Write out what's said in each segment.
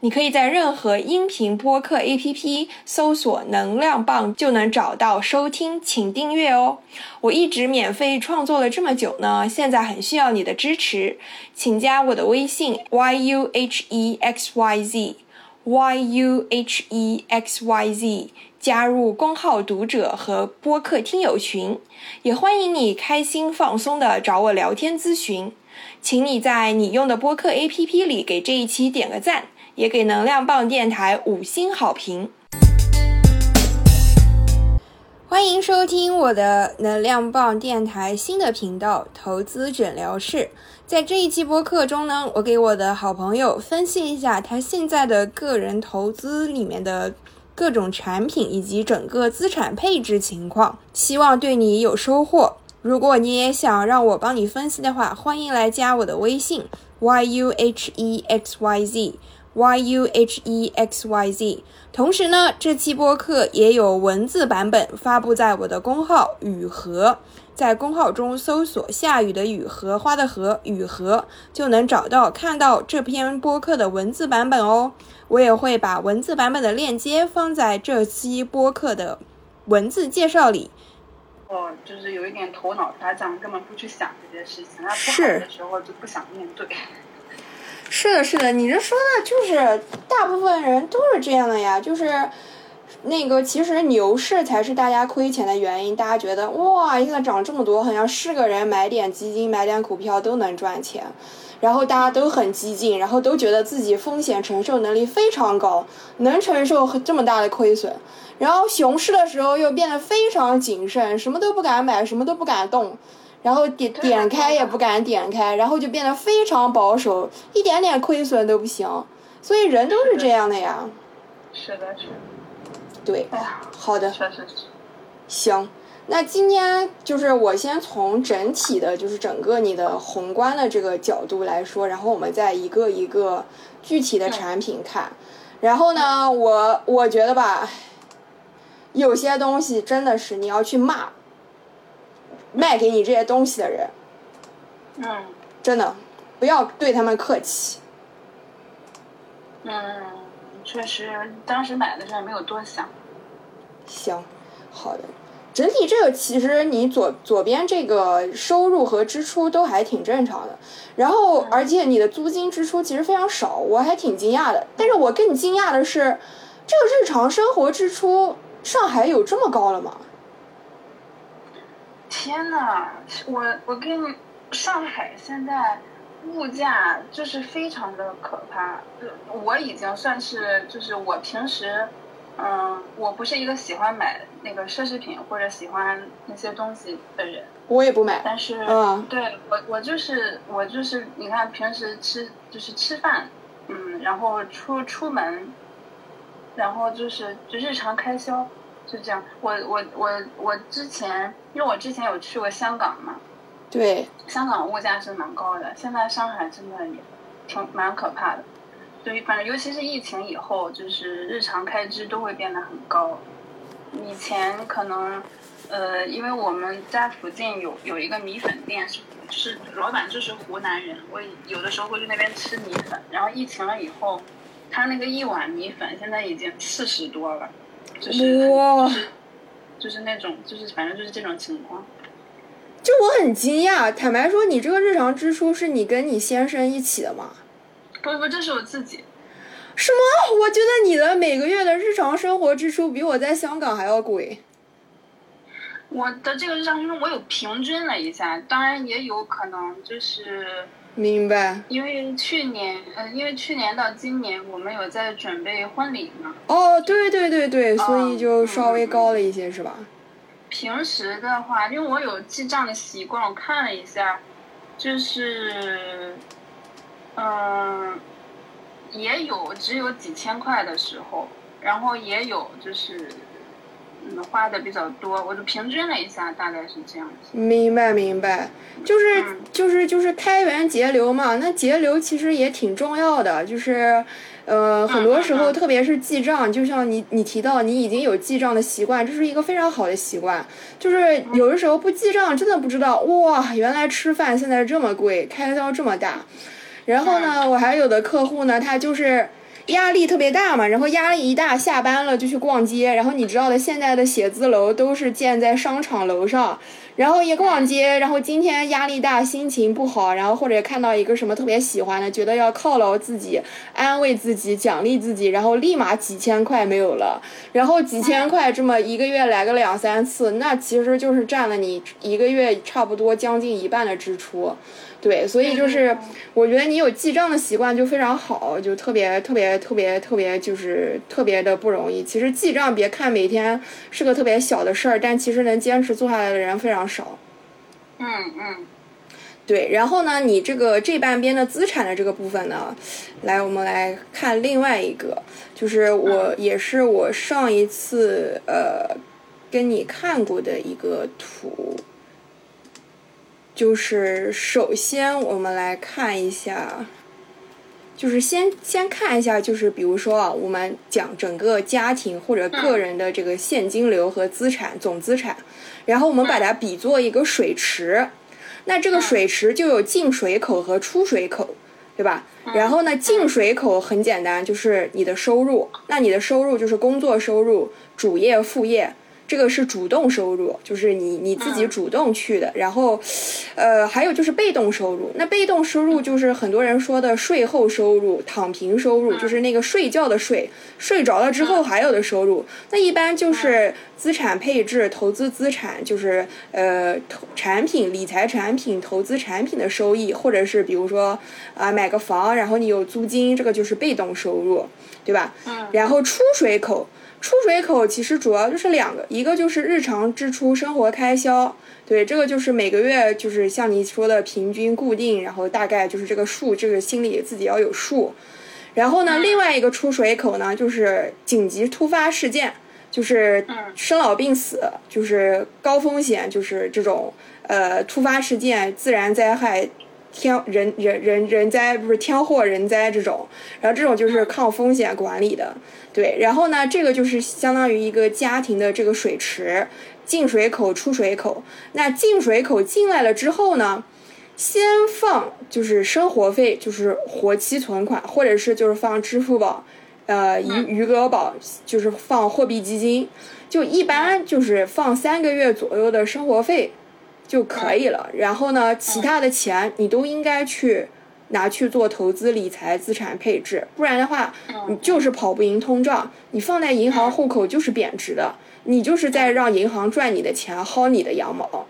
你可以在任何音频播客 APP 搜索“能量棒”就能找到收听，请订阅哦。我一直免费创作了这么久呢，现在很需要你的支持，请加我的微信 yuhexyz，yuhexyz，加入公号读者和播客听友群，也欢迎你开心放松的找我聊天咨询。请你在你用的播客 APP 里给这一期点个赞。也给能量棒电台五星好评。欢迎收听我的能量棒电台新的频道——投资诊疗室。在这一期播客中呢，我给我的好朋友分析一下他现在的个人投资里面的各种产品以及整个资产配置情况，希望对你有收获。如果你也想让我帮你分析的话，欢迎来加我的微信：yuhexyz。U h e x y z。同时呢，这期播客也有文字版本发布在我的公号雨禾，在公号中搜索“下雨的雨荷花的荷雨禾”，就能找到看到这篇播客的文字版本哦。我也会把文字版本的链接放在这期播客的文字介绍里。哦，就是有一点头脑发胀，根本不去想这件事情，那不好的时候就不想面对。是的，是的，你这说的就是大部分人都是这样的呀，就是那个其实牛市才是大家亏钱的原因，大家觉得哇，现在涨这么多，好像是个人买点基金、买点股票都能赚钱，然后大家都很激进，然后都觉得自己风险承受能力非常高，能承受这么大的亏损，然后熊市的时候又变得非常谨慎，什么都不敢买，什么都不敢动。然后点点开也不敢点开，然后就变得非常保守，一点点亏损都不行，所以人都是这样的呀。是的，是。对。哎呀，好的。确实是。行，那今天就是我先从整体的，就是整个你的宏观的这个角度来说，然后我们再一个一个具体的产品看。然后呢，我我觉得吧，有些东西真的是你要去骂。卖给你这些东西的人，嗯，真的不要对他们客气。嗯，确实，当时买的时候没有多想。行，好的。整体这个其实你左左边这个收入和支出都还挺正常的，然后而且你的租金支出其实非常少，我还挺惊讶的。但是我更惊讶的是，这个日常生活支出上海有这么高了吗？天呐，我我跟你上海现在物价就是非常的可怕。我已经算是就是我平时，嗯，我不是一个喜欢买那个奢侈品或者喜欢那些东西的人。我也不买。但是，嗯，对我我就是我就是你看平时吃就是吃饭，嗯，然后出出门，然后就是就日常开销。就这样，我我我我之前，因为我之前有去过香港嘛，对，香港物价是蛮高的，现在上海真的也挺蛮可怕的，对，反正尤其是疫情以后，就是日常开支都会变得很高。以前可能，呃，因为我们家附近有有一个米粉店，是是老板就是湖南人，我有的时候会去那边吃米粉，然后疫情了以后，他那个一碗米粉现在已经四十多了。哇，就是那种，就是反正就是这种情况。就我很惊讶，坦白说，你这个日常支出是你跟你先生一起的吗？不不，这是我自己。什么？我觉得你的每个月的日常生活支出比我在香港还要贵。我的这个日常支出，我有平均了一下，当然也有可能就是。明白。因为去年，呃，因为去年到今年，我们有在准备婚礼嘛。哦，对对对对，所以就稍微高了一些，是吧？平时的话，因为我有记账的习惯，我看了一下，就是，嗯，也有只有几千块的时候，然后也有就是嗯花的比较多，我就平均了一下，大概是这样子。明白明白，就是嗯就是就是开源节流嘛。那节流其实也挺重要的，就是呃很多时候，特别是记账，就像你你提到你已经有记账的习惯，这是一个非常好的习惯。就是有的时候不记账，真的不知道哇，原来吃饭现在这么贵，开销这么大。然后呢，我还有的客户呢，他就是压力特别大嘛，然后压力一大，下班了就去逛街。然后你知道的，现在的写字楼都是建在商场楼上，然后一逛街，然后今天压力大，心情不好，然后或者看到一个什么特别喜欢的，觉得要犒劳自己，安慰自己，奖励自己，然后立马几千块没有了，然后几千块这么一个月来个两三次，那其实就是占了你一个月差不多将近一半的支出。对，所以就是我觉得你有记账的习惯就非常好，就特别特别特别特别就是特别的不容易。其实记账别看每天是个特别小的事儿，但其实能坚持做下来的人非常少。嗯嗯。对，然后呢，你这个这半边的资产的这个部分呢，来我们来看另外一个，就是我也是我上一次呃跟你看过的一个图，就是首先我们来看一下，就是先先看一下，就是比如说啊，我们讲整个家庭或者个人的这个现金流和资产总资产，然后我们把它比作一个水池。那这个水池就有进水口和出水口，对吧？然后呢，进水口很简单，就是你的收入。那你的收入就是工作收入、主业、副业，这个是主动收入，就是你你自己主动去的。然后，呃，还有就是被动收入。那被动收入就是很多人说的税后收入、躺平收入，就是那个睡觉的睡，睡着了之后还有的收入。那一般就是资产配置、投资资产，就是呃投产品、理财产品、投资产品的收益，或者是比如说啊、买个房，然后你有租金，这个就是被动收入，对吧？嗯然后出水口，出水口其实主要就是两个，一个就是日常支出、生活开销，对，这个就是每个月就是像你说的平均固定，然后大概就是这个数，这个心里自己要有数。然后呢，另外一个出水口呢，就是紧急突发事件，就是生老病死，就是高风险，就是这种呃突发事件、自然灾害、天人人人人灾不是天祸人灾这种，然后这种就是抗风险管理的，对。然后呢，这个就是相当于一个家庭的这个水池，进水口、出水口。那进水口进来了之后呢？先放就是生活费，就是活期存款，或者是就是放支付宝，呃，余余额宝，就是放货币基金，就一般就是放三个月左右的生活费就可以了。然后呢，其他的钱你都应该去拿去做投资理财、资产配置，不然的话，你就是跑不赢通胀。你放在银行户口就是贬值的，你就是在让银行赚你的钱，薅你的羊毛。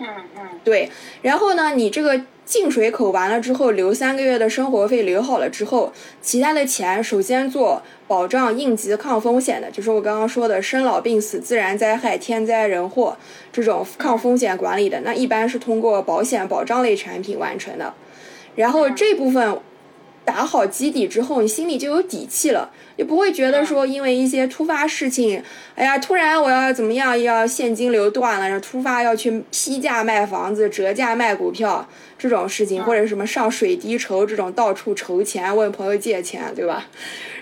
嗯嗯。对，然后呢，你这个进水口完了之后，留三个月的生活费留好了之后，其他的钱首先做保障应急抗风险的，就是我刚刚说的生老病死、自然灾害、天灾人祸这种抗风险管理的，那一般是通过保险保障类产品完成的。然后这部分打好基底之后，你心里就有底气了，也不会觉得说因为一些突发事情，哎呀，突然我要怎么样，要现金流断了，然后突发要去批价卖房子、折价卖股票这种事情，或者什么上水滴筹这种到处筹钱、问朋友借钱，对吧？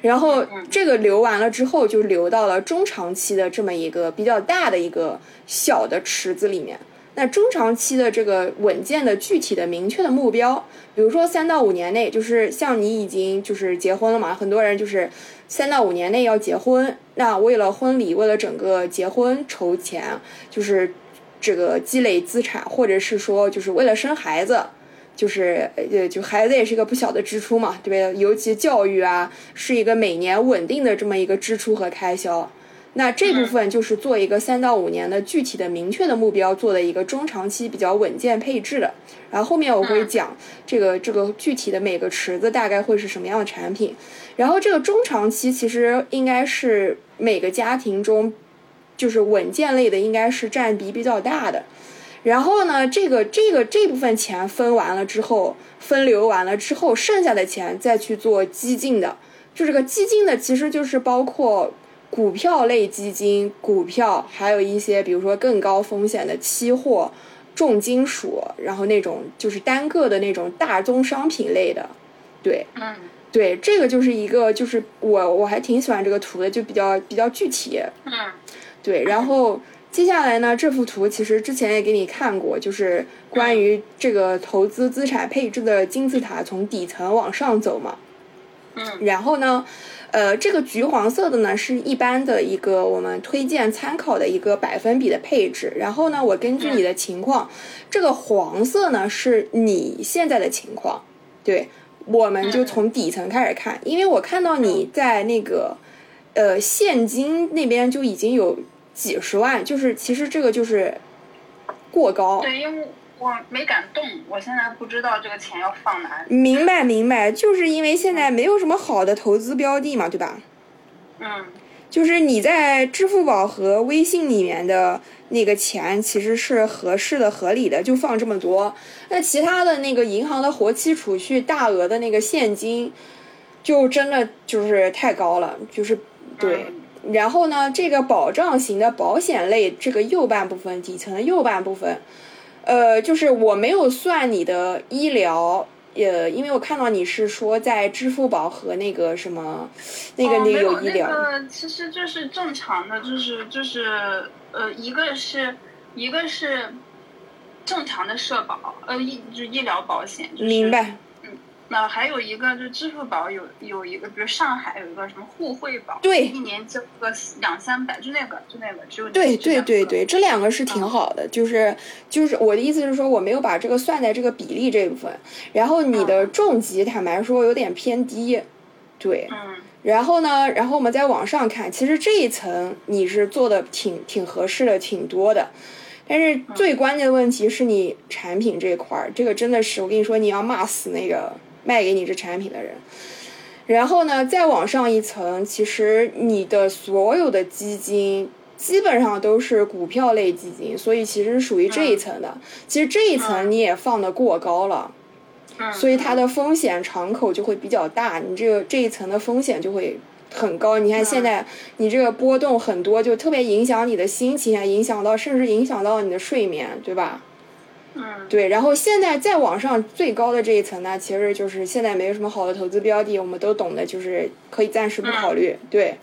然后这个留完了之后，就流到了中长期的这么一个比较大的一个小的池子里面。那中长期的这个稳健的具体的明确的目标，比如说三到五年内，就是像你已经就是结婚了嘛，很多人就是三到五年内要结婚，那为了婚礼，为了整个结婚筹钱，就是这个积累资产，或者是说就是为了生孩子。就是呃，就孩子也是一个不小的支出嘛，对不对？尤其教育啊，是一个每年稳定的这么一个支出和开销。那这部分就是做一个三到五年的具体的明确的目标，做的一个中长期比较稳健配置的。然后后面我会讲这个这个具体的每个池子大概会是什么样的产品。然后这个中长期其实应该是每个家庭中，就是稳健类的应该是占比比较大的。然后呢，这个这个这部分钱分完了之后，分流完了之后，剩下的钱再去做激进的。就这个激进的，其实就是包括股票类基金、股票，还有一些比如说更高风险的期货、重金属，然后那种就是单个的那种大宗商品类的，对，嗯。对，这个就是一个就是我我还挺喜欢这个图的，就比较比较具体，嗯。对，然后接下来呢，这幅图其实之前也给你看过，就是关于这个投资资产配置的金字塔从底层往上走嘛。嗯。然后呢，呃，这个橘黄色的呢是一般的一个我们推荐参考的一个百分比的配置。然后呢，我根据你的情况，这个黄色呢是你现在的情况，对，我们就从底层开始看，因为我看到你在那个呃现金那边就已经有几十万，就是其实这个就是过高。对，因为我没敢动，我现在不知道这个钱要放哪里。明白明白，就是因为现在没有什么好的投资标的嘛，对吧？嗯就是你在支付宝和微信里面的那个钱其实是合适的、合理的，就放这么多。那其他的那个银行的活期储蓄、大额的那个现金，就真的就是太高了，就是对。然后呢，这个保障型的保险类这个右半部分，底层的右半部分，呃，就是我没有算你的医疗。呃，因为我看到你是说在支付宝和那个什么，那个、哦、那个有医疗，那个其实就是正常的，就是就是呃，一个是一个是正常的社保，呃医就医疗保险，就是、明白。那还有一个就是支付宝有有一个，比如上海有一个什么互惠保，对一年交个两三百，就那个就那个只有对对对对，这两个是挺嗯好的，就是就是我的意思是说，我没有把这个算在这个比例这部分，然后你的重疾坦白说有点偏低，对，嗯。然后呢，然后我们再往上看，其实这一层你是做的挺挺合适的，挺多的。但是最关键的问题是你产品这块儿，这个真的是我跟你说，你要骂死那个卖给你这产品的人。然后呢，再往上一层，其实你的所有的基金基本上都是股票类基金，所以其实属于这一层的。其实这一层你也放得过高了。嗯，所以它的风险敞口就会比较大，你这个这一层的风险就会很高。你看现在你这个波动很多，就特别影响你的心情啊，影响到甚至影响到你的睡眠，对吧？嗯对。然后现在再往上最高的这一层呢，其实就是现在没有什么好的投资标的，我们都懂的，就是可以暂时不考虑。对。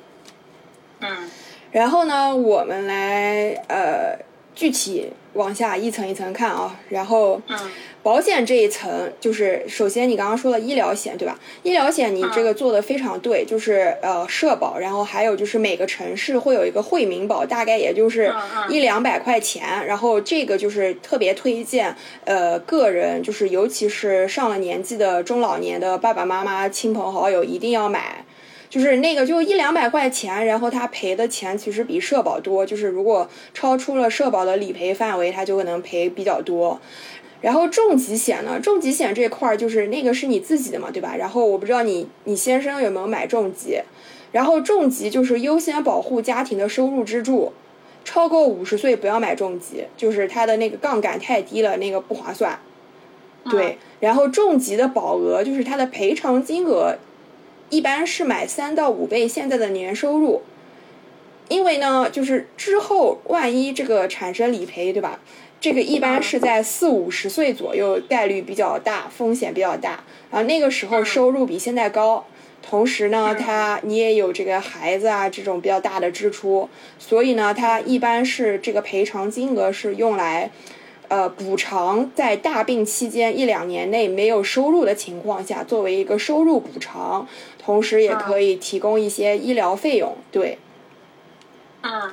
嗯然后呢，我们来呃具体往下一层一层看啊，然后。嗯保险这一层，就是首先你刚刚说的医疗险，对吧？医疗险你这个做的非常对，就是呃社保，然后还有就是每个城市会有一个惠民保，大概也就是一两百块钱，然后这个就是特别推荐呃个人，就是尤其是上了年纪的中老年的爸爸妈妈、亲朋好友一定要买。就是那个就一两百块钱，然后他赔的钱其实比社保多，就是如果超出了社保的理赔范围，他就可能赔比较多。然后重疾险呢？重疾险这块儿就是那个是你自己的嘛，对吧？然后我不知道你你先生有没有买重疾，然后重疾就是优先保护家庭的收入支柱，超过五十岁不要买重疾，就是它的那个杠杆太低了，那个不划算。对，然后重疾的保额就是它的赔偿金额，一般是买三到五倍现在的年收入，因为呢，就是之后万一这个产生理赔，对吧？这个一般是在四五十岁左右，概率比较大，风险比较大。然后那个时候收入比现在高，同时呢，他你也有这个孩子啊这种比较大的支出，所以呢，它一般是这个赔偿金额是用来，呃，补偿在大病期间一两年内没有收入的情况下，作为一个收入补偿，同时也可以提供一些医疗费用。对。嗯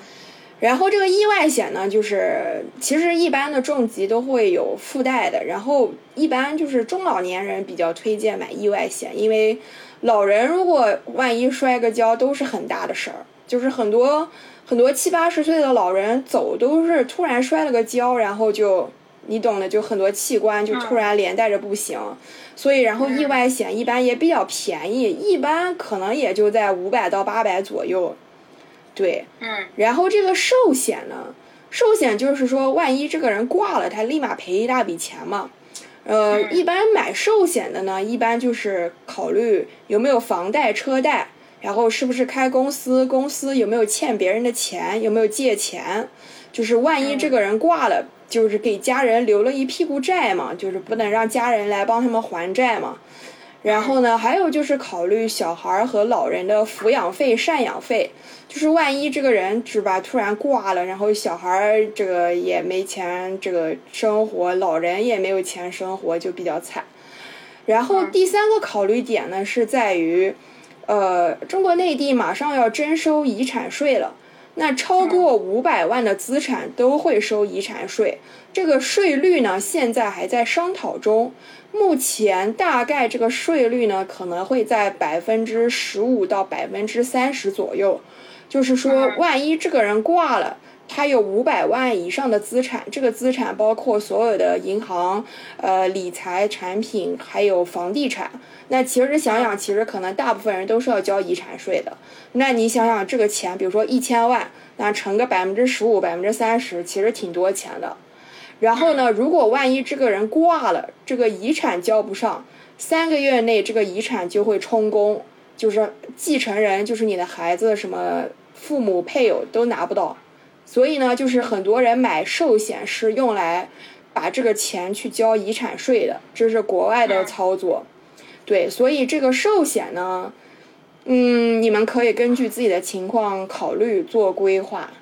然后这个意外险呢，就是其实一般的重疾都会有附带的，然后一般就是中老年人比较推荐买意外险，因为老人如果万一摔个跤都是很大的事儿，就是很多很多七八十岁的老人走都是突然摔了个跤，然后就你懂的，就很多器官就突然连带着不行，所以然后意外险一般也比较便宜，一般可能也就在五百到八百左右。对，嗯。然后这个寿险呢，寿险就是说，万一这个人挂了，他立马赔一大笔钱嘛。呃，嗯。一般买寿险的呢，一般就是考虑有没有房贷、车贷，然后是不是开公司，公司有没有欠别人的钱，有没有借钱，就是万一这个人挂了，就是给家人留了一屁股债嘛，就是不能让家人来帮他们还债嘛。然后呢，还有就是考虑小孩和老人的抚养费、赡养费，就是万一这个人是吧突然挂了，然后小孩这个也没钱这个生活，老人也没有钱生活，就比较惨。然后第三个考虑点呢是在于，呃，中国内地马上要征收遗产税了，那超过五百万的资产都会收遗产税，这个税率呢现在还在商讨中。目前大概这个税率呢，可能会在百分之十五到百分之三十左右。就是说，万一这个人挂了，他有五百万以上的资产，这个资产包括所有的银行、呃理财产品，还有房地产。那其实想想，其实可能大部分人都是要交遗产税的。那你想想，这个钱，比如说一千万，那乘个百分之十五、百分之三十，其实挺多钱的。然后呢，如果万一这个人挂了，这个遗产交不上，三个月内这个遗产就会充公，就是继承人就是你的孩子，什么父母、配偶都拿不到。所以呢，就是很多人买寿险是用来把这个钱去交遗产税的，这是国外的操作。对，所以这个寿险呢，嗯，你们可以根据自己的情况考虑做规划。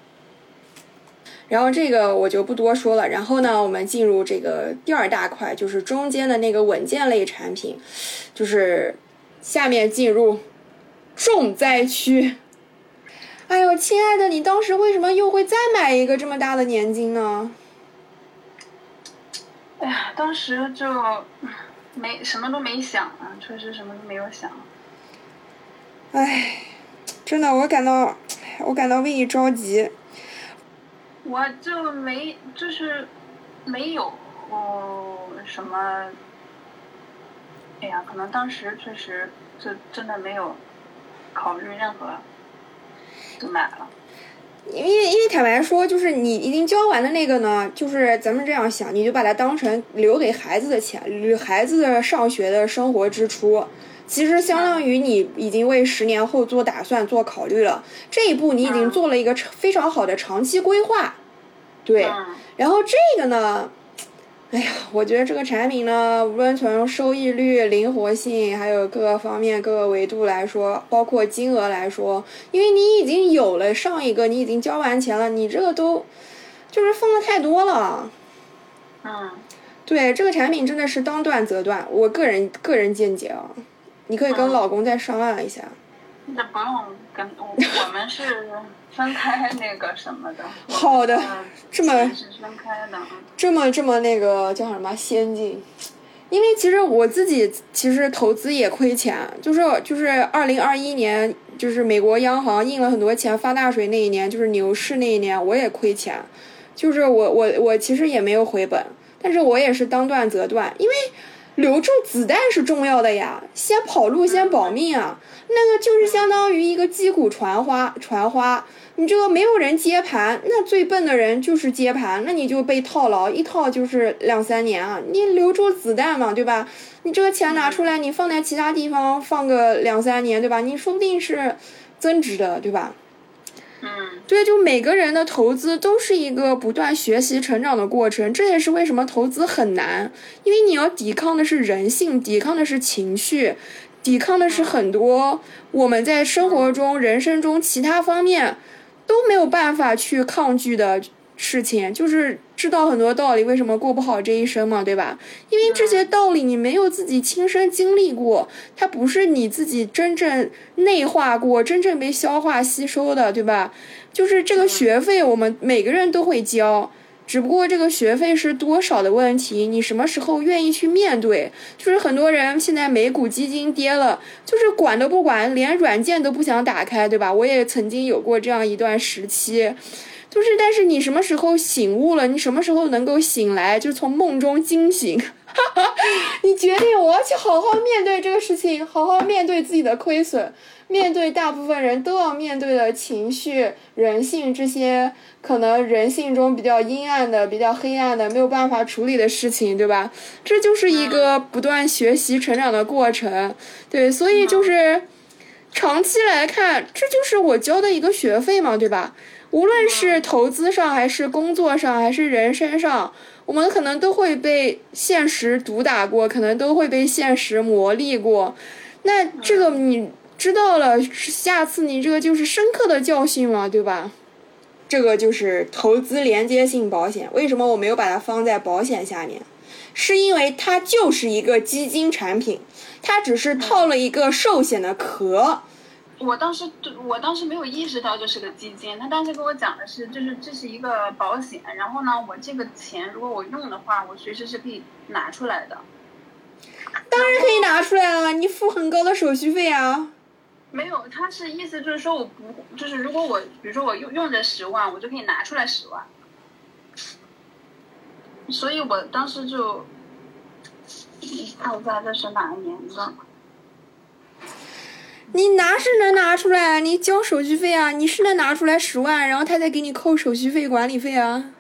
然后这个我就不多说了。然后呢，我们进入这个第二大块，就是中间的那个稳健类产品，就是下面进入重灾区。哎呦，亲爱的，你当时为什么又会再买一个这么大的年金呢？哎呀，当时就没什么都没想啊，确实什么都没有想。哎，真的，我感到，我感到为你着急。我就没，就是没有哦什么，哎呀，可能当时确实就真的没有考虑任何，就买了。因为因为坦白说，就是你已经交完的那个呢，就是咱们这样想，你就把它当成留给孩子的钱，孩子的上学的生活支出，其实相当于你已经为十年后做打算、做考虑了。这一步你已经做了一个非常好的长期规划。对，然后这个呢，哎呀，我觉得这个产品呢，无论从收益率、灵活性，还有各个方面、各个维度来说，包括金额来说，因为你已经有了上一个，你已经交完钱了，你这个都就是放的太多了。嗯，对，这个产品真的是当断则断，我个人个人见解啊，你可以跟老公再商量一下。那不用跟我，我们是。分开那个什么的，好的，这么分开的，这么这么那个叫什么先进？因为其实我自己其实投资也亏钱，就是就是二零二一年，就是美国央行印了很多钱发大水那一年，就是牛市那一年，我也亏钱，就是我我我其实也没有回本，但是我也是当断则断，因为。留住子弹是重要的呀，先跑路，先保命啊！那个就是相当于一个击鼓传花，传花，你这个没有人接盘，那最笨的人就是接盘，那你就被套牢，一套就是两三年啊！你留住子弹嘛，对吧？你这个钱拿出来，你放在其他地方放个两三年，对吧？你说不定是增值的，对吧？嗯，对，就每个人的投资都是一个不断学习成长的过程，这也是为什么投资很难，因为你要抵抗的是人性，抵抗的是情绪，抵抗的是很多我们在生活中、人生中其他方面都没有办法去抗拒的。事情就是知道很多道理，为什么过不好这一生嘛，对吧？因为这些道理你没有自己亲身经历过，它不是你自己真正内化过、真正被消化吸收的，对吧？就是这个学费，我们每个人都会交，只不过这个学费是多少的问题，你什么时候愿意去面对？就是很多人现在美股基金跌了，就是管都不管，连软件都不想打开，对吧？我也曾经有过这样一段时期。就是，但是你什么时候醒悟了？你什么时候能够醒来？就从梦中惊醒，你决定我要去好好面对这个事情，好好面对自己的亏损，面对大部分人都要面对的情绪、人性这些可能人性中比较阴暗的、比较黑暗的、没有办法处理的事情，对吧？这就是一个不断学习成长的过程，对，所以就是。长期来看，这就是我交的一个学费嘛，对吧？无论是投资上，还是工作上，还是人身上，我们可能都会被现实毒打过，可能都会被现实磨砺过。那这个你知道了，下次你这个就是深刻的教训嘛，对吧？这个就是投资连接性保险。为什么我没有把它放在保险下面？是因为它就是一个基金产品，它只是套了一个寿险的壳。我当时，我当时没有意识到这是个基金。他当时跟我讲的是，就是这是一个保险。然后呢，我这个钱如果我用的话，我随时是可以拿出来的。当然可以拿出来了，你付很高的手续费啊。没有，他是意思就是说我不，就是如果我，比如说我用用这十万，我就可以拿出来十万。所以我当时就，看一下这是哪一年的。你拿是能拿出来，你交手续费啊，你是能拿出来十万，然后他再给你扣手续费、管理费啊。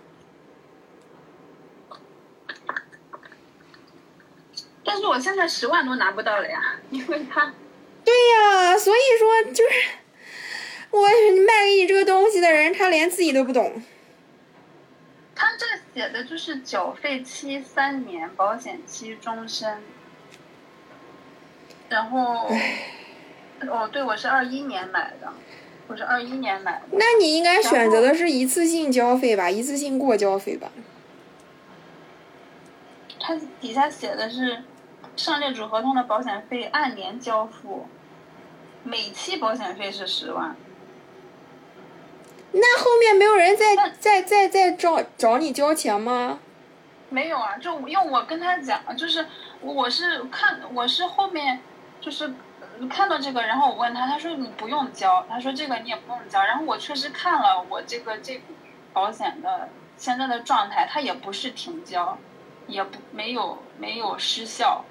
但是我现在十万都拿不到了呀，因为他。对呀，所以说就是我卖给你这个东西的人，他连自己都不懂。他这写的就是缴费期三年，保险期终身，然后。哦，对，我是二一年买的，我是二一年买的。那你应该选择的是一次性交费吧，一次性过交费吧。它底下写的是，上列主合同的保险费按年交付，每期保险费是十万。那后面没有人再再再再找找你交钱吗？没有啊，就因为我跟他讲，就是我是看我是后面就是。看到这个，然后我问他，他说你不用交，他说这个你也不用交。然后我确实看了我这个这笔保险的现在的状态，它也不是停交，也不没有没有失效。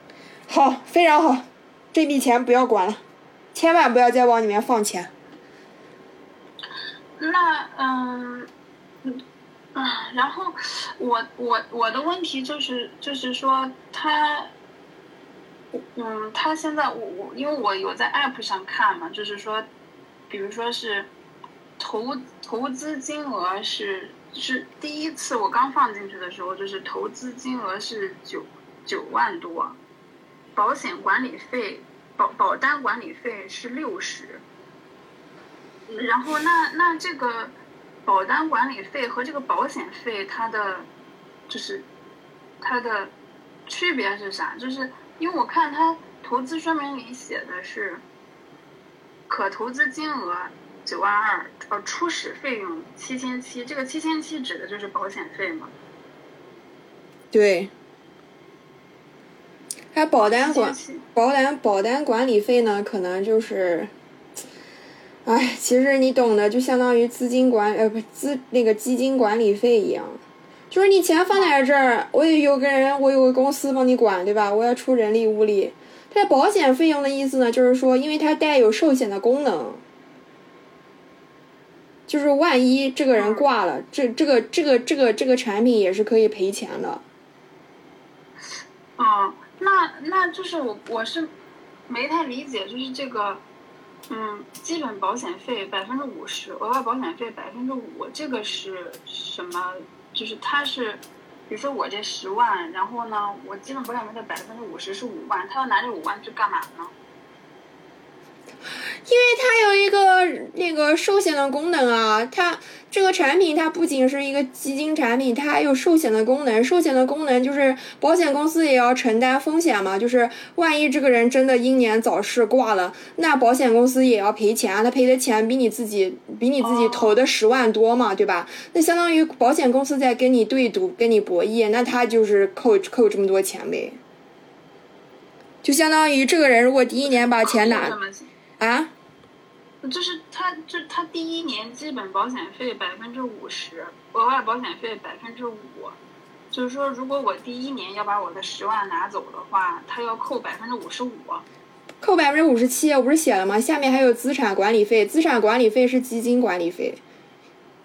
好，非常好，这笔钱不要管了，千万不要再往里面放钱。那嗯嗯啊，然后我我我的问题就是就是说他。嗯，他现在我我因为我有在 app 上看嘛，就是说，比如说是投投资金额是是第一次我刚放进去的时候，就是投资金额是九九万多，保险管理费保保单管理费是六十，然后那那这个保单管理费和这个保险费它的就是它的区别是啥？就是。因为我看他投资说明里写的是，可投资金额九万二，呃，初始费用七千七，这个七千七指的就是保险费嘛？对。还保单管保单保单管理费呢，可能就是，哎，其实你懂的，就相当于资金管呃不资那个基金管理费一样。就是你钱放在这儿，我也有个人，我有个公司帮你管，对吧？我要出人力物力。它保险费用的意思呢，就是说，因为它带有寿险的功能，就是万一这个人挂了，这这个这个这个这个产品也是可以赔钱的。哦，那那就是我我是没太理解，就是这个，嗯，基本保险费百分之五十，额外保险费百分之五，这个是什么？就是它是，比如说我这十万，然后呢，我基本保险费的百分之五十是五万，他要拿这五万去干嘛呢？因为它有一个那个寿险的功能啊，它这个产品它不仅是一个基金产品，它还有寿险的功能。寿险的功能就是保险公司也要承担风险嘛，就是万一这个人真的英年早逝挂了，那保险公司也要赔钱啊，他赔的钱比你自己比你自己投的十万多嘛，对吧？那相当于保险公司在跟你对赌，跟你博弈，那他就是扣扣这么多钱呗。就相当于这个人如果第一年把钱拿。啊，就是他，就他第一年基本保险费百分之五十，额外保险费百分之五，就是说，如果我第一年要把我的十万拿走的话，他要扣百分之五十五，扣百分之五十七，我不是写了吗？下面还有资产管理费，资产管理费是基金管理费，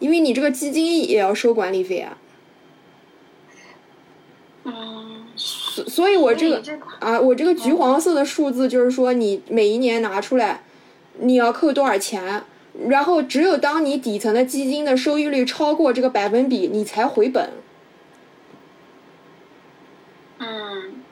因为你这个基金也要收管理费啊。嗯，所所以，我这个啊，我这个橘黄色的数字就是说，你每一年拿出来，你要扣多少钱，然后只有当你底层的基金的收益率超过这个百分比，你才回本。嗯，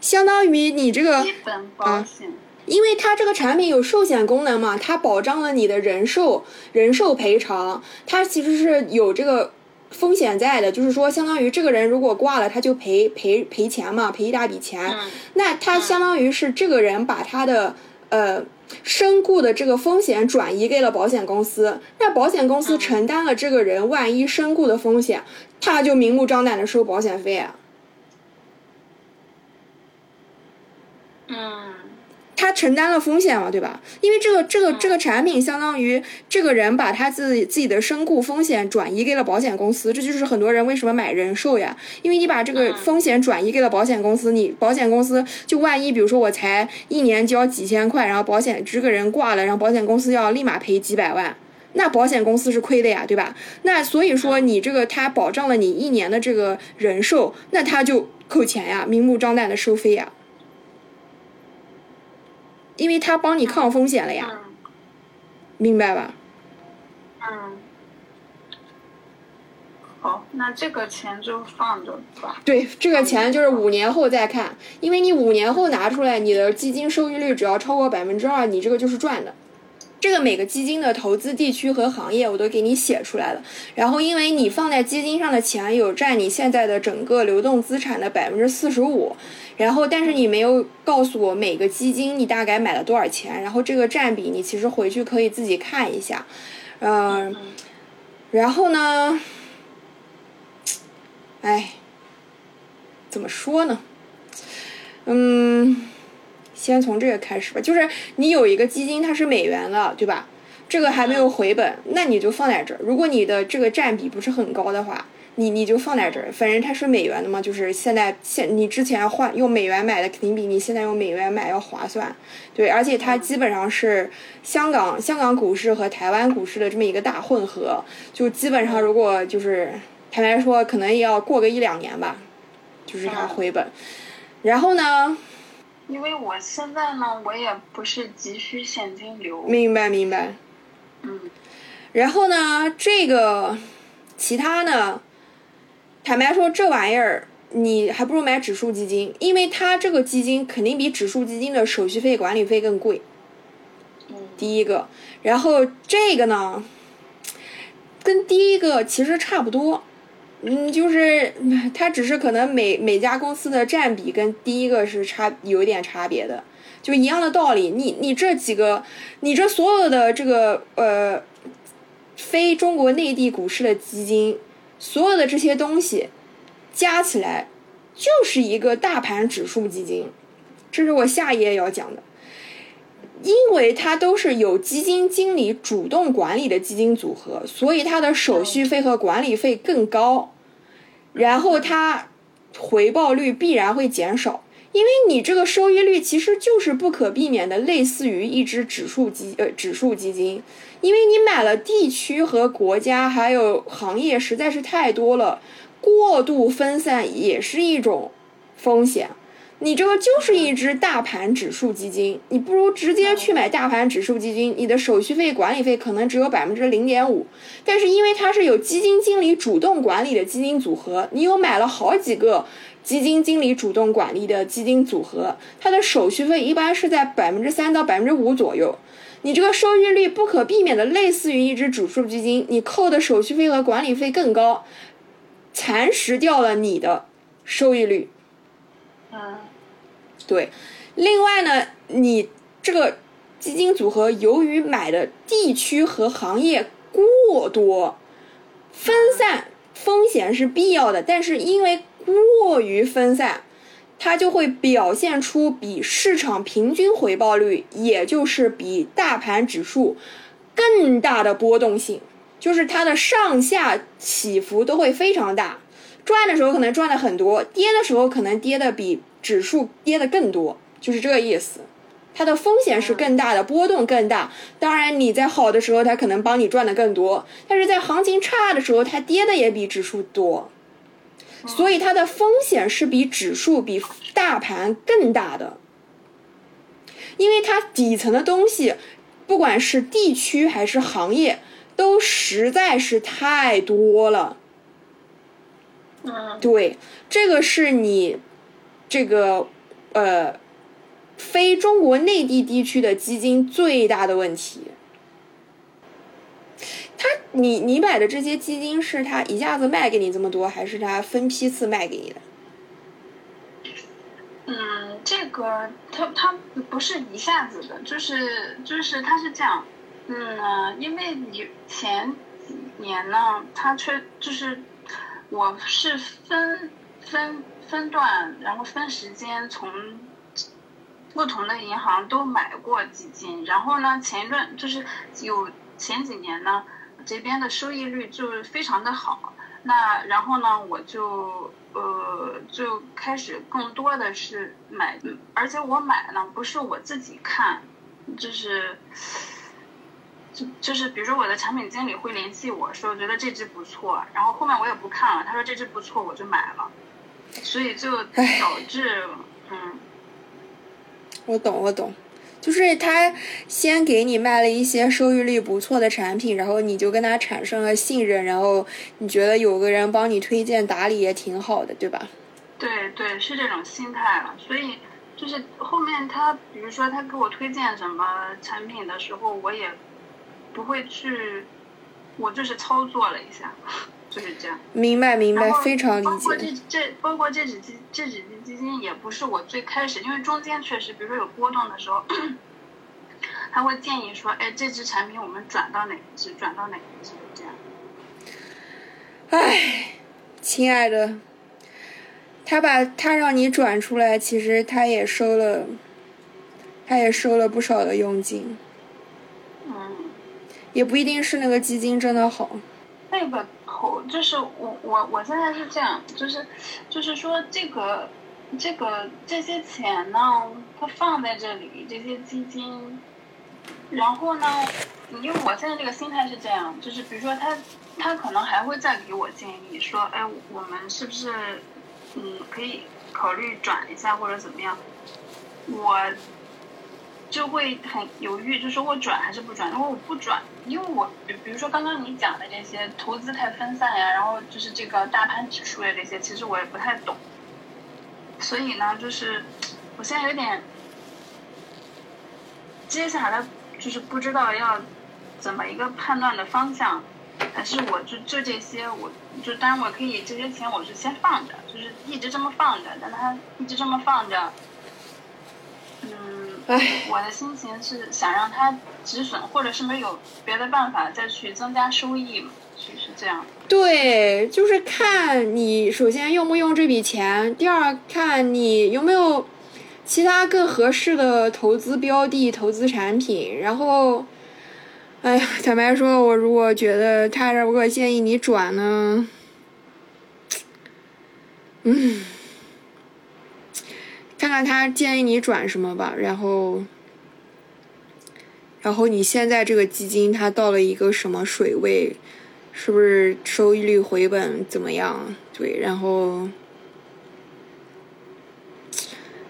相当于你这个基本保险。因为它这个产品有寿险功能嘛，它保障了你的人寿人寿赔偿，它其实是有这个风险在的，就是说相当于这个人如果挂了，他就赔赔赔钱嘛，赔一大笔钱。嗯那他相当于是这个人把他的呃身故的这个风险转移给了保险公司，那保险公司承担了这个人万一身故的风险，他就明目张胆的收保险费啊。嗯他承担了风险嘛，对吧？因为这个这个这个产品相当于这个人把他自己自己的身故风险转移给了保险公司，这就是很多人为什么买人寿呀？因为你把这个风险转移给了保险公司，你保险公司就万一比如说我才一年交几千块，然后保险这个人挂了，然后保险公司要立马赔几百万。那保险公司是亏的呀，对吧？那所以说你这个他保障了你一年的这个人寿，那他就扣钱呀，明目张胆的收费呀。因为他帮你抗风险了呀，嗯明白吧？嗯。好，那这个钱就放着吧。对，这个钱就是五年后再看，因为你五年后拿出来，你的基金收益率只要超过百分之二，你这个就是赚的。这个每个基金的投资地区和行业我都给你写出来了，然后因为你放在基金上的钱有占你现在的整个流动资产的百分之四十五，然后但是你没有告诉我每个基金你大概买了多少钱，然后这个占比你其实回去可以自己看一下，嗯、嗯。然后呢，哎，怎么说呢？嗯，先从这个开始吧。就是你有一个基金，它是美元的，对吧？这个还没有回本，那你就放在这儿。如果你的这个占比不是很高的话，你你就放在这儿。反正它是美元的嘛，就是现在现你之前换用美元买的，肯定比你现在用美元买要划算。对，而且它基本上是香港香港股市和台湾股市的这么一个大混合，就基本上如果就是坦白说，可能也要过个一两年吧，就是它回本。然后呢，因为我现在呢，我也不是急需现金流。明白明白。嗯然后呢，这个其他呢，坦白说，这玩意儿你还不如买指数基金，因为它这个基金肯定比指数基金的手续费、管理费更贵。嗯第一个，然后这个呢，跟第一个其实差不多，嗯，就是 它只是可能每每家公司的占比跟第一个是差有一点差别的，就一样的道理。你你这几个，你这所有的这个呃非中国内地股市的基金，所有的这些东西加起来就是一个大盘指数基金，这是我下一页要讲的。因为它都是有基金经理主动管理的基金组合，所以它的手续费和管理费更高，然后它回报率必然会减少，因为你这个收益率其实就是不可避免的类似于一只指数基呃指数基金，因为你买了地区和国家还有行业实在是太多了，过度分散也是一种风险。你这个就是一只大盘指数基金，你不如直接去买大盘指数基金，你的手续费、管理费可能只有百分之零点五，但是因为它是有基金经理主动管理的基金组合，你有买了好几个基金经理主动管理的基金组合，它的手续费一般是在百分之三到百分之五左右。你这个收益率不可避免的类似于一只指数基金，你扣的手续费和管理费更高，蚕食掉了你的收益率。嗯对，另外呢，你这个基金组合由于买的地区和行业过多，分散风险是必要的，但是因为过于分散，它就会表现出比市场平均回报率，也就是比大盘指数更大的波动性，就是它的上下起伏都会非常大。赚的时候可能赚的很多，跌的时候可能跌的比指数跌的更多，就是这个意思。它的风险是更大的，波动更大。当然，你在好的时候，它可能帮你赚的更多，但是在行情差的时候，它跌的也比指数多。所以它的风险是比指数、比大盘更大的，因为它底层的东西不管是地区还是行业，都实在是太多了。嗯对，这个是你这个呃非中国内地地区的基金最大的问题。他，你你买的这些基金是他一下子卖给你这么多，还是他分批次卖给你的？嗯，这个他他不是一下子的，就是就是他是这样，嗯，因为你前几年呢，他确就是我是分分分段，然后分时间从不同的银行都买过基金，然后呢，前一段就是有前几年呢，这边的收益率就非常的好，那然后呢，我就呃就开始更多的是买，而且我买呢不是我自己看，就是。就就是比如说我的产品经理会联系我说觉得这只不错，然后后面我也不看了，他说这只不错我就买了，所以就导致嗯我懂，我懂，就是他先给你卖了一些收益率不错的产品，然后你就跟他产生了信任，然后你觉得有个人帮你推荐打理也挺好的，对吧？对对，是这种心态了。所以就是后面他，比如说他给我推荐什么产品的时候，我也不会去，我就是操作了一下，就是这样。明白，明白非常理包括解。这这包括这只基这只基金也不是我最开始，因为中间确实，比如说有波动的时候，他会建议说，哎，这支产品我们转到哪一支，转到哪一支，这样。唉，亲爱的，他把他让你转出来，其实他也收了，他也收了不少的佣金，嗯。也不一定是那个基金真的好。那个投就是我我我现在是这样，就是就是说这个这个这些钱呢，它放在这里，这些基金，然后呢，因为我现在这个心态是这样，就是比如说他他可能还会再给我建议说，哎，我们是不是嗯可以考虑转一下或者怎么样，我。就会很犹豫，就说我转还是不转。如果我不转，因为我比比如说刚刚你讲的这些投资太分散呀，然后就是这个大盘指数呀这些，其实我也不太懂。所以呢，就是我现在有点接下来就是不知道要怎么一个判断的方向，还是我就就这些，我就当然我可以这些钱我是先放着，就是一直这么放着，但它一直这么放着，我的心情是想让它止损，或者是没有别的办法再去增加收益嘛，是是这样。对，就是看你首先用不用这笔钱，第二看你有没有其他更合适的投资标的、投资产品。然后，哎呀，坦白说，我如果觉得他如果建议你转呢，嗯，看看他建议你转什么吧，然后。然后你现在这个基金它到了一个什么水位，是不是收益率回本怎么样？对，然后，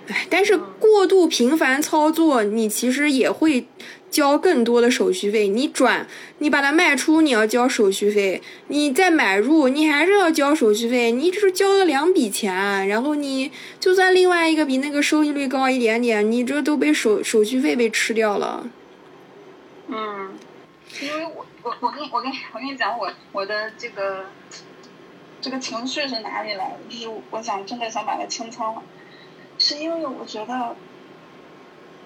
哎，但是过度频繁操作，你其实也会交更多的手续费。你转，你把它卖出，你要交手续费；你再买入，你还是要交手续费。你这是交了两笔钱，然后你就算另外一个比那个收益率高一点点，你这都被手手续费被吃掉了。嗯，因为我我我跟我跟我跟你讲，我我的这个这个情绪是哪里来的？就是我想真的想把它清仓了，是因为我觉得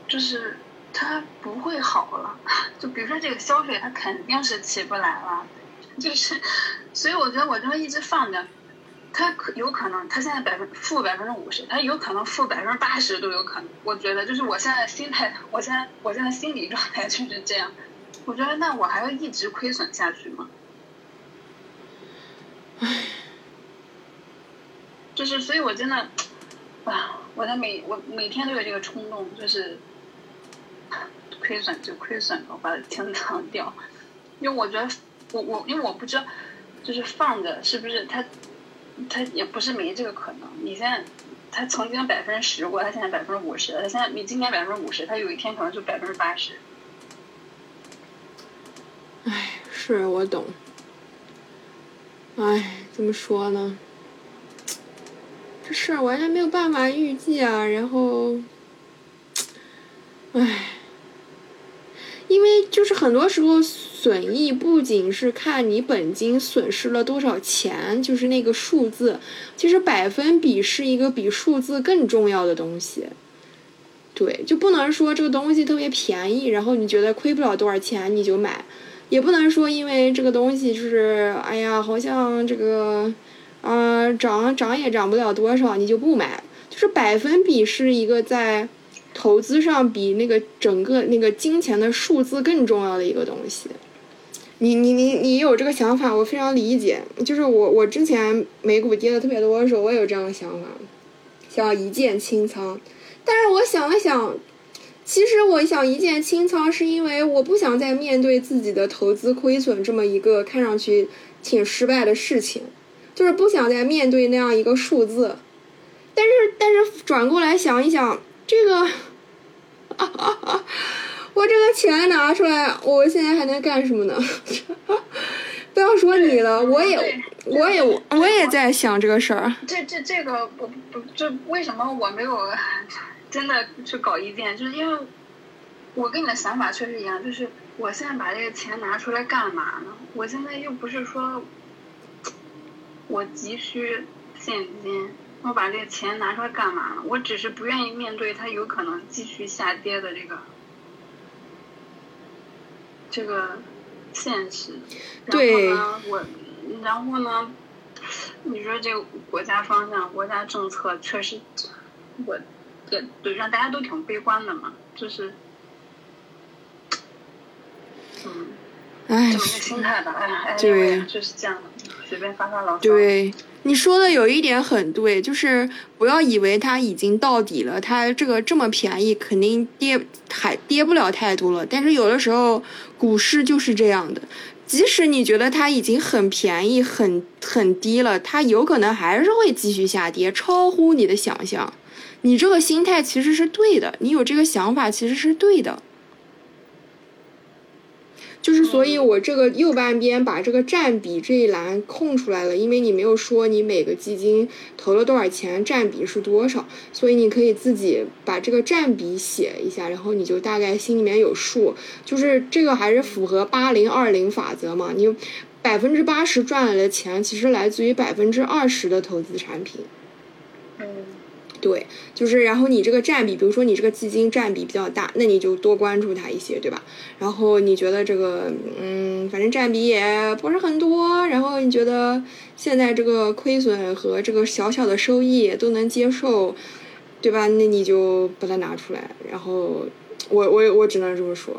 就是它不会好了。就比如说这个消费，它肯定是起不来了，就是所以我觉得我这么一直放着。它可有可能，它现在百分负百分之五十，它有可能负百分之八十都有可能。我觉得就是我现在心态，我现在我现在心理状态就是这样。我觉得那我还要一直亏损下去吗？唉，就是所以，我真的啊，我在每我每天都有这个冲动，就是亏损就亏损，我把它清仓掉。因为我觉得我我因为我不知道，就是放着是不是它。它也不是没这个可能。你现在，它曾经百分之十过，它现在百分之五十，它现在你今年百分之五十，它有一天可能就百分之八十。是我懂。唉，怎么说呢？这事儿完全没有办法预计啊。然后，唉，因为就是很多时候损益不仅是看你本金损失了多少钱，就是那个数字，其实百分比是一个比数字更重要的东西。对，就不能说这个东西特别便宜，然后你觉得亏不了多少钱你就买，也不能说因为这个东西就是哎呀，好像这个，啊涨涨也涨不了多少，你就不买。就是百分比是一个在投资上比那个整个那个金钱的数字更重要的一个东西。你你你你有这个想法，我非常理解。就是我我之前美股跌的特别多的时候，我也有这样的想法，想要一键清仓。但是我想了想，其实我想一键清仓，是因为我不想再面对自己的投资亏损这么一个看上去挺失败的事情，就是不想再面对那样一个数字。但是，但是转过来想一想，这个，我这个钱拿出来，我现在还能干什么呢？不要说你了，我也，我也，我也在想这个事儿。这这这个不不，这为什么我没有？真的去搞一件，就是因为，我跟你的想法确实一样，就是我现在把这个钱拿出来干嘛呢？我现在又不是说，我急需现金，我把这个钱拿出来干嘛呢？我只是不愿意面对它有可能继续下跌的这个，这个现实。对。然后呢，我，然后呢，你说这个国家方向、国家政策确实，我。对对，让大家都挺悲观的嘛，就是，嗯，哎，这么个心态吧，哎，哎，就是这样的，随便发发牢骚。对，你说的有一点很对，就是不要以为它已经到底了，它这个这么便宜，肯定跌还跌不了太多了。但是有的时候股市就是这样的，即使你觉得它已经很便宜、很很低了，它有可能还是会继续下跌，超乎你的想象。你这个心态其实是对的，你有这个想法其实是对的，就是所以，我这个右半边把这个占比这一栏空出来了，因为你没有说你每个基金投了多少钱，占比是多少，所以你可以自己把这个占比写一下，然后你就大概心里面有数，就是这个还是符合八零二零法则嘛？你百分之八十赚来的钱，其实来自于百分之二十的投资产品。对，就是然后你这个占比，比如说你这个基金占比比较大，那你就多关注它一些，对吧？然后你觉得这个，嗯，反正占比也不是很多，然后你觉得现在这个亏损和这个小小的收益都能接受，对吧？那你就把它拿出来。然后我我我只能这么说。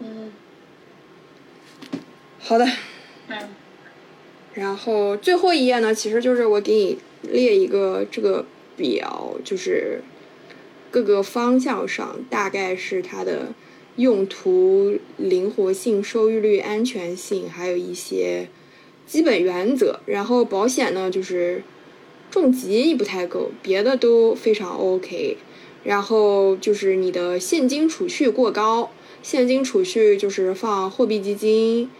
嗯。好的。嗯。然后最后一页呢，其实就是我给你。列一个这个表，就是各个方向上大概是它的用途、灵活性、收益率、安全性，还有一些基本原则。然后保险呢，就是重疾不太够，别的都非常 OK。然后就是你的现金储蓄过高，现金储蓄就是放货币基金，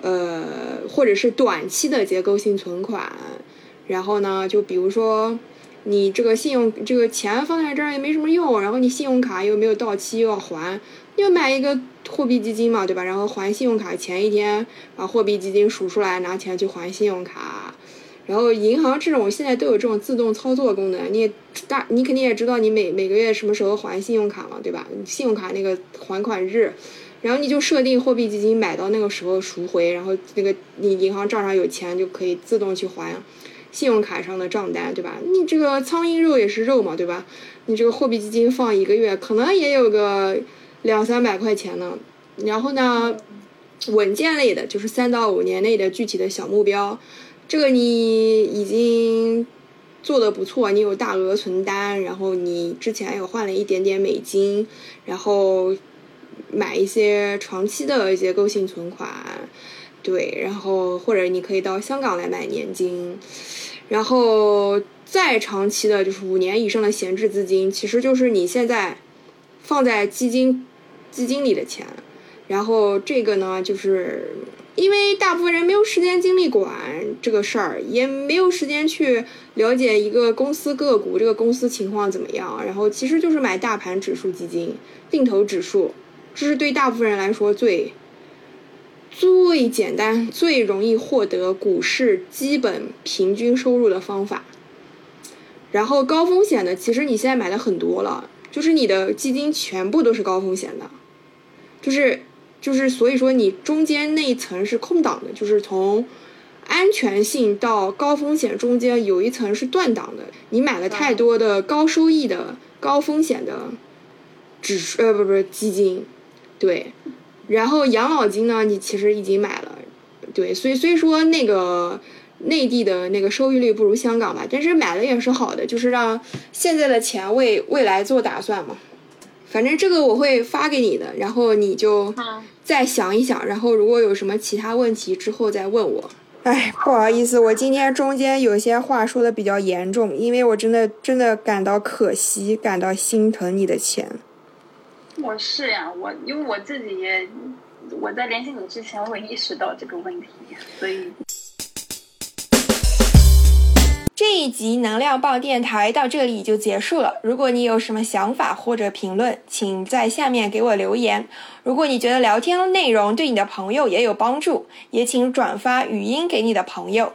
呃，或者是短期的结构性存款。然后呢，就比如说，你这个信用这个钱放在这儿也没什么用，然后你信用卡又没有到期又要还，你就买一个货币基金嘛，对吧？然后还信用卡前一天把货币基金数出来，拿钱去还信用卡。然后银行这种现在都有这种自动操作功能，你也大你肯定也知道你每每个月什么时候还信用卡嘛，对吧？信用卡那个还款日，然后你就设定货币基金买到那个时候赎回，然后那个你银行账上有钱就可以自动去还。信用卡上的账单，对吧？你这个苍蝇肉也是肉嘛，对吧？你这个货币基金放一个月，可能也有个两三百块钱呢。然后呢，稳健类的，就是三到五年内的具体的小目标，这个你已经做的不错，你有大额存单，然后你之前有换了一点点美金，然后买一些长期的结构性存款。对，然后或者你可以到香港来买年金，然后再长期的，就是五年以上的闲置资金，其实就是你现在放在基金基金里的钱，然后这个呢，就是因为大部分人没有时间精力管这个事儿，也没有时间去了解一个公司个股这个公司情况怎么样，然后其实就是买大盘指数基金、定投指数，这是对大部分人来说最最简单、最容易获得股市基本平均收入的方法。然后高风险的，其实你现在买的很多了，就是你的基金全部都是高风险的，就是就是所以说你中间那一层是空档的，就是从安全性到高风险中间有一层是断档的。你买了太多的高收益的高风险的指数呃不不是基金，对，然后养老金呢你其实已经买了，对，所以所以说那个。内地的那个收益率不如香港吧，但是买了也是好的，就是让现在的钱为未来做打算嘛。反正这个我会发给你的，然后你就再想一想，然后如果有什么其他问题之后再问我。哎，不好意思，我今天中间有些话说的比较严重，因为我真的真的感到可惜，感到心疼你的钱。我是呀，我因为我自己也我在联系你之前，我意识到这个问题，所以。这一集能量棒电台到这里就结束了。如果你有什么想法或者评论，请在下面给我留言。如果你觉得聊天内容对你的朋友也有帮助，也请转发语音给你的朋友。